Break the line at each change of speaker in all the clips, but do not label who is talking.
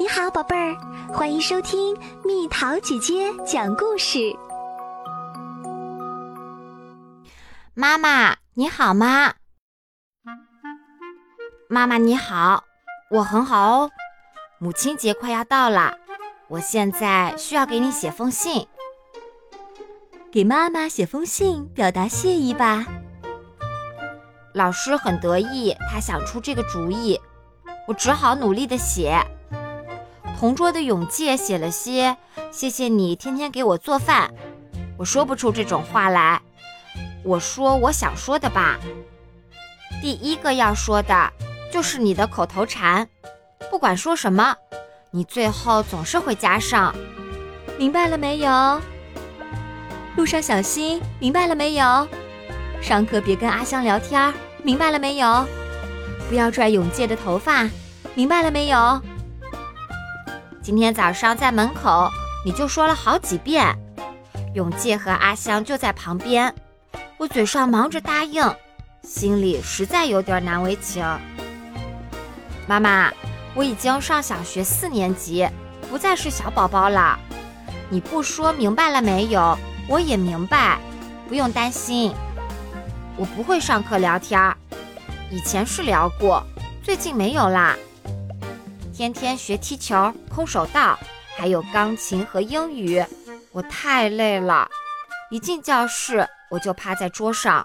你好，宝贝儿，欢迎收听蜜桃姐姐讲故事。
妈妈你好吗？妈妈你好，我很好哦。母亲节快要到了，我现在需要给你写封信。
给妈妈写封信，表达谢意吧。
老师很得意，他想出这个主意，我只好努力的写。同桌的永介写了些“谢谢你天天给我做饭”，我说不出这种话来。我说我想说的吧。第一个要说的就是你的口头禅，不管说什么，你最后总是会加上“
明白了没有？路上小心，明白了没有？上课别跟阿香聊天，明白了没有？不要拽永介的头发，明白了没有？”
今天早上在门口，你就说了好几遍。永介和阿香就在旁边，我嘴上忙着答应，心里实在有点难为情。妈妈，我已经上小学四年级，不再是小宝宝了。你不说明白了没有？我也明白，不用担心。我不会上课聊天，以前是聊过，最近没有啦。天天学踢球、空手道，还有钢琴和英语，我太累了。一进教室，我就趴在桌上。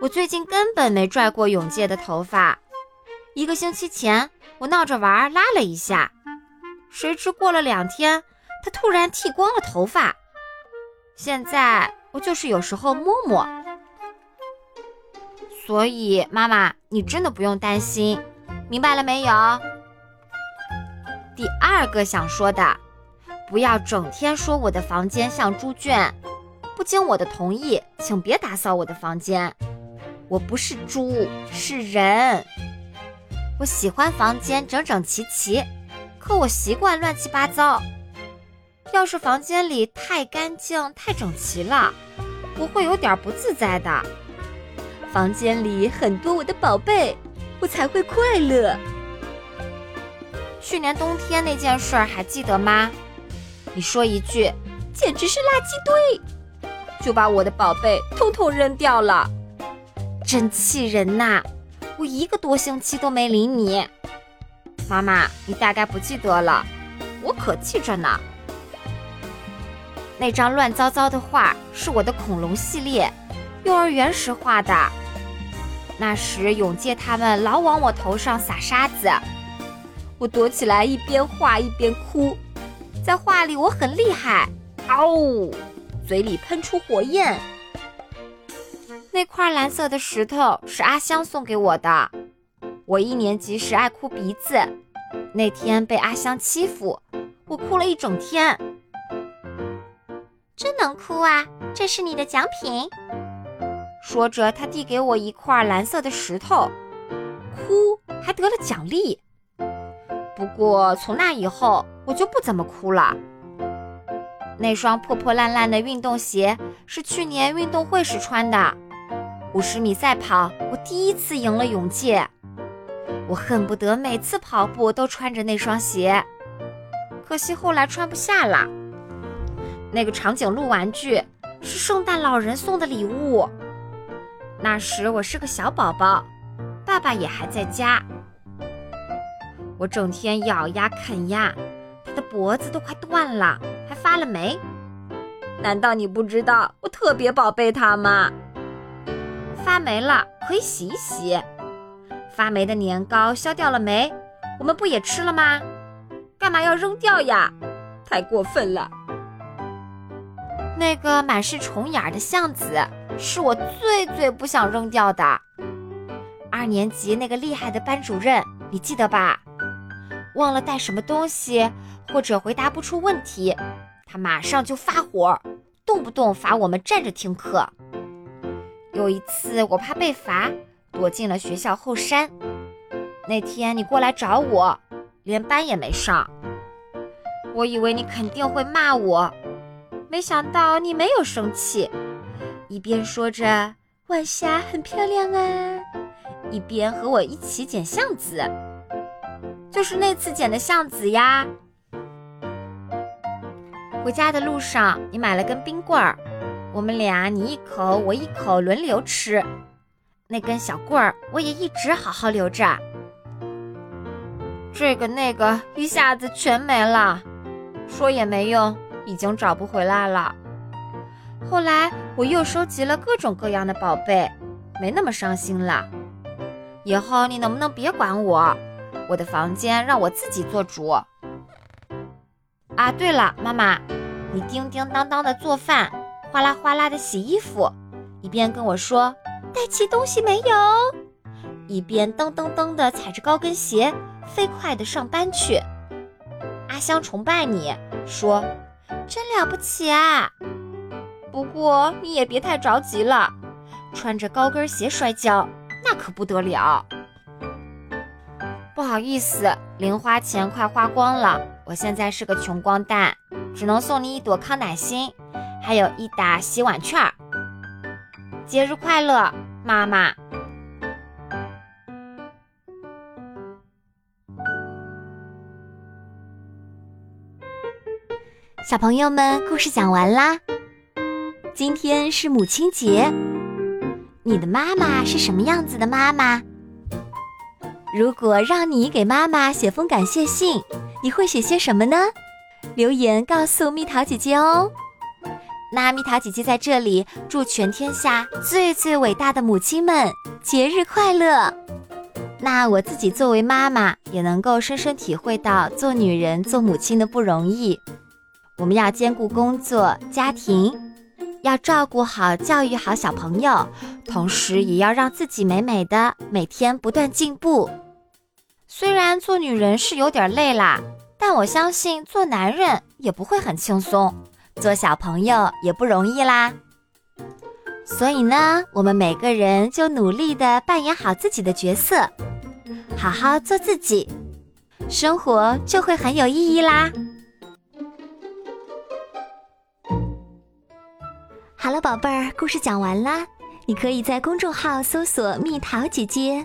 我最近根本没拽过永介的头发。一个星期前，我闹着玩拉了一下，谁知过了两天，他突然剃光了头发。现在我就是有时候摸摸。所以妈妈，你真的不用担心，明白了没有？第二个想说的，不要整天说我的房间像猪圈，不经我的同意，请别打扫我的房间。我不是猪，是人。我喜欢房间整整齐齐，可我习惯乱七八糟。要是房间里太干净、太整齐了，我会有点不自在的。
房间里很多我的宝贝，我才会快乐。
去年冬天那件事还记得吗？你说一句，
简直是垃圾堆，就把我的宝贝通通扔掉了，
真气人呐！我一个多星期都没理你。妈妈，你大概不记得了，我可记着呢。那张乱糟糟的画是我的恐龙系列，幼儿园时画的。那时永介他们老往我头上撒沙子。我躲起来，一边画一边哭。在画里我很厉害，嗷，嘴里喷出火焰。那块蓝色的石头是阿香送给我的。我一年级时爱哭鼻子，那天被阿香欺负，我哭了一整天。
真能哭啊！这是你的奖品。
说着，他递给我一块蓝色的石头，哭还得了奖励。不过从那以后，我就不怎么哭了。那双破破烂烂的运动鞋是去年运动会时穿的。五十米赛跑，我第一次赢了永介。我恨不得每次跑步都穿着那双鞋，可惜后来穿不下了。那个长颈鹿玩具是圣诞老人送的礼物。那时我是个小宝宝，爸爸也还在家。我整天咬牙啃呀，它的脖子都快断了，还发了霉。难道你不知道我特别宝贝它吗？发霉了可以洗一洗。发霉的年糕削掉了没？我们不也吃了吗？干嘛要扔掉呀？太过分了！那个满是虫眼的橡子是我最最不想扔掉的。二年级那个厉害的班主任，你记得吧？忘了带什么东西，或者回答不出问题，他马上就发火，动不动罚我们站着听课。有一次我怕被罚，躲进了学校后山。那天你过来找我，连班也没上。我以为你肯定会骂我，没想到你没有生气，一边说着晚霞很漂亮啊，一边和我一起捡橡子。就是那次捡的橡子呀。回家的路上，你买了根冰棍儿，我们俩你一口我一口轮流吃。那根小棍儿我也一直好好留着。这个那个一下子全没了，说也没用，已经找不回来了。后来我又收集了各种各样的宝贝，没那么伤心了。以后你能不能别管我？我的房间让我自己做主。啊，对了，妈妈，你叮叮当当的做饭，哗啦哗啦的洗衣服，一边跟我说带齐东西没有，一边噔噔噔的踩着高跟鞋飞快的上班去。阿香崇拜你，说真了不起啊！不过你也别太着急了，穿着高跟鞋摔跤那可不得了。不好意思，零花钱快花光了，我现在是个穷光蛋，只能送你一朵康乃馨，还有一打洗碗券。节日快乐，妈妈！
小朋友们，故事讲完啦。今天是母亲节，你的妈妈是什么样子的妈妈？如果让你给妈妈写封感谢信，你会写些什么呢？留言告诉蜜桃姐姐哦。那蜜桃姐姐在这里祝全天下最最伟大的母亲们节日快乐。那我自己作为妈妈，也能够深深体会到做女人、做母亲的不容易。我们要兼顾工作、家庭，要照顾好、教育好小朋友，同时也要让自己美美的，每天不断进步。虽然做女人是有点累啦，但我相信做男人也不会很轻松，做小朋友也不容易啦。所以呢，我们每个人就努力的扮演好自己的角色，好好做自己，生活就会很有意义啦。好了，宝贝儿，故事讲完啦，你可以在公众号搜索“蜜桃姐姐”。